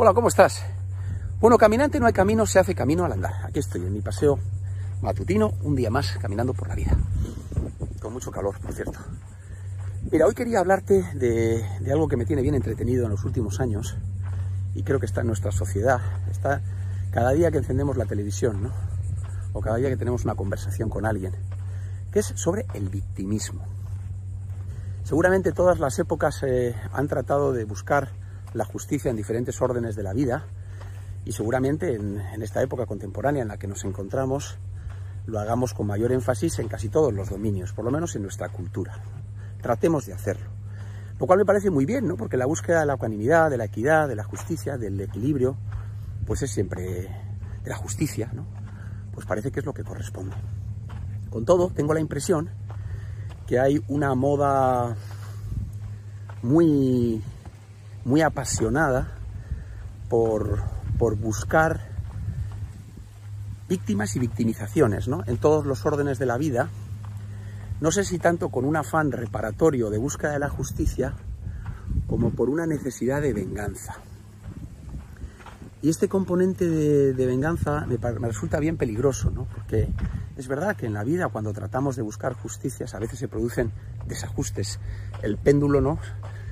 Hola, ¿cómo estás? Bueno, caminante no hay camino, se hace camino al andar. Aquí estoy en mi paseo matutino, un día más caminando por la vida. Con mucho calor, por cierto. Mira, hoy quería hablarte de, algo que me tiene bien entretenido en los últimos años y creo que está en nuestra sociedad. Está cada día que encendemos la televisión, ¿no? O cada día que tenemos una conversación con alguien, que es sobre el victimismo. Seguramente todas las épocas eh, han tratado de buscar la justicia en diferentes órdenes de la vida y seguramente en, esta época contemporánea en la que nos encontramos lo hagamos con mayor énfasis en casi todos los dominios, por lo menos en nuestra cultura. Tratemos de hacerlo. Lo cual me parece muy bien, ¿no? Porque la búsqueda de la ecuanimidad, de la equidad, de la justicia, del equilibrio, pues es siempre de la justicia, ¿no? Pues parece que es lo que corresponde. Con todo, tengo la impresión que hay una moda muy muy apasionada por, por buscar víctimas y victimizaciones ¿no? en todos los órdenes de la vida, no sé si tanto con un afán reparatorio de búsqueda de la justicia, como por una necesidad de venganza. Y este componente de, venganza me, me, resulta bien peligroso, ¿no? porque es verdad que en la vida cuando tratamos de buscar justicias a veces se producen desajustes. El péndulo ¿no?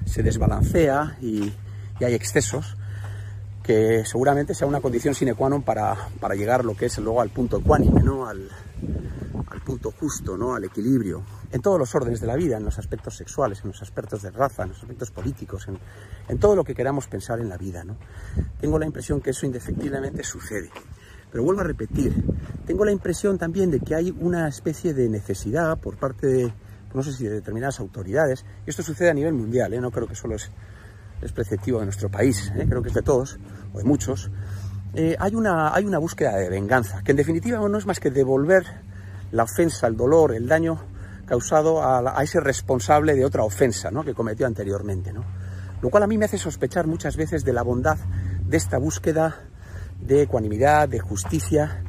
Se desbalancea y, hay excesos que seguramente sea una condición sine qua non para, para llegar lo que es luego al punto ecuánime, ¿no? al, al punto justo, ¿no? al equilibrio, en todos los órdenes de la vida, en los aspectos sexuales, en los aspectos de raza, en los aspectos políticos, en, en todo lo que queramos pensar en la vida. ¿no? Tengo la impresión que eso indefectiblemente sucede. Pero vuelvo a repetir, tengo la impresión también de que hay una especie de necesidad por parte de, no sé si de determinadas autoridades, y esto sucede a nivel mundial, ¿eh? no creo que solo es, es preceptivo de nuestro país, ¿eh? creo que es de todos, o de muchos, eh, hay, una, hay una búsqueda de venganza, que en definitiva no es más que devolver la ofensa, el dolor, el daño causado a, a ese responsable de otra ofensa ¿no? que cometió anteriormente. ¿no? Lo cual a mí me hace sospechar muchas veces de la bondad de esta búsqueda de ecuanimidad, de justicia,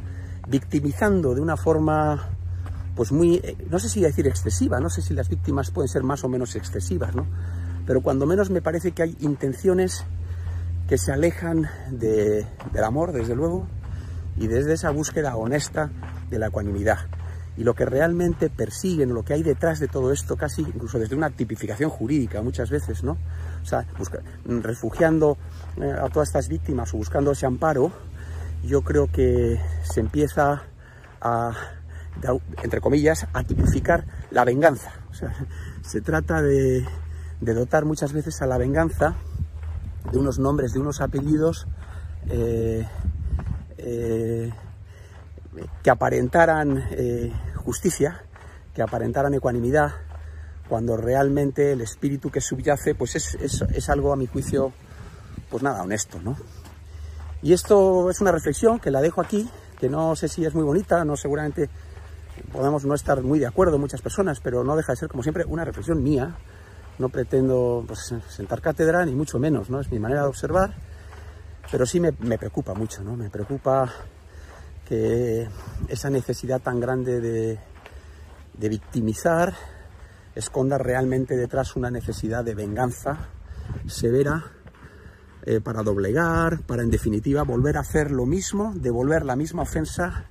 victimizando de una forma pues muy, eh, no sé si decir excesiva, no sé si las víctimas pueden ser más o menos excesivas, ¿no? Pero cuando menos me parece que hay intenciones que se alejan de, del amor, desde luego, y desde esa búsqueda honesta de la ecuanimidad. Y lo que realmente persiguen, lo que hay detrás de todo esto, casi incluso desde una tipificación jurídica muchas veces, ¿no? O sea, refugiando eh, a todas estas víctimas o buscando ese amparo, yo creo que se empieza a entre comillas, a tipificar la venganza. Se trata de, de, dotar muchas veces a la venganza de unos nombres, de unos apellidos eh, eh, que aparentaran eh, justicia, que aparentaran ecuanimidad, cuando realmente el espíritu que subyace pues es, es, es algo, a mi juicio, pues nada, honesto, ¿no? Y esto es una reflexión que la dejo aquí, que no sé si es muy bonita, no seguramente podemos no estar muy de acuerdo muchas personas, pero no deja de ser, como siempre, una reflexión mía. No pretendo pues, sentar cátedra, ni mucho menos, ¿no? Es mi manera de observar, pero sí me, me preocupa mucho, ¿no? Me preocupa que esa necesidad tan grande de, de victimizar esconda realmente detrás una necesidad de venganza severa eh, para doblegar, para en definitiva volver a hacer lo mismo, devolver la misma ofensa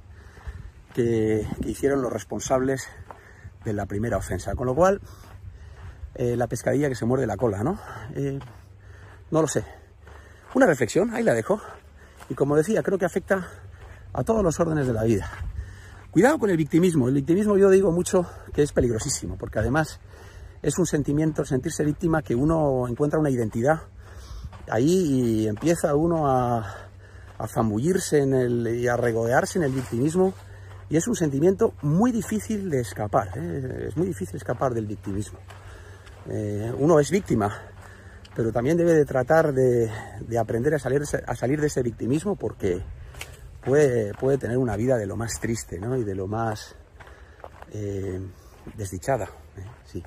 que, hicieron los responsables de la primera ofensa. Con lo cual, eh, la pescadilla que se muerde la cola, ¿no? Eh, no lo sé. Una reflexión, ahí la dejo. Y como decía, creo que afecta a todos los órdenes de la vida. Cuidado con el victimismo. El victimismo yo digo mucho que es peligrosísimo, porque además es un sentimiento, sentirse víctima, que uno encuentra una identidad ahí y empieza uno a, a zambullirse en el, y a regodearse en el victimismo y es un sentimiento muy difícil de escapar, ¿eh? es muy difícil escapar del victimismo. Eh, uno es víctima, pero también debe de tratar de, de aprender a salir, a salir, de ese victimismo porque puede, puede, tener una vida de lo más triste ¿no? y de lo más eh, desdichada. ¿eh?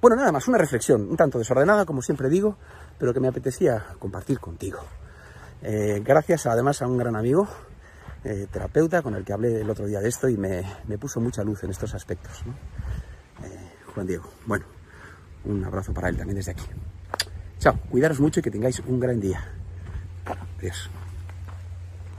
Bueno, nada más, una reflexión un tanto desordenada, como siempre digo, pero que me apetecía compartir contigo. Gracias además a un gran amigo, eh, terapeuta con el que hablé el otro día de esto y me, me puso mucha luz en estos aspectos. Eh, Juan Diego. Bueno, un abrazo para él también desde aquí. Chao, cuidaros mucho y que tengáis un gran día. Adiós.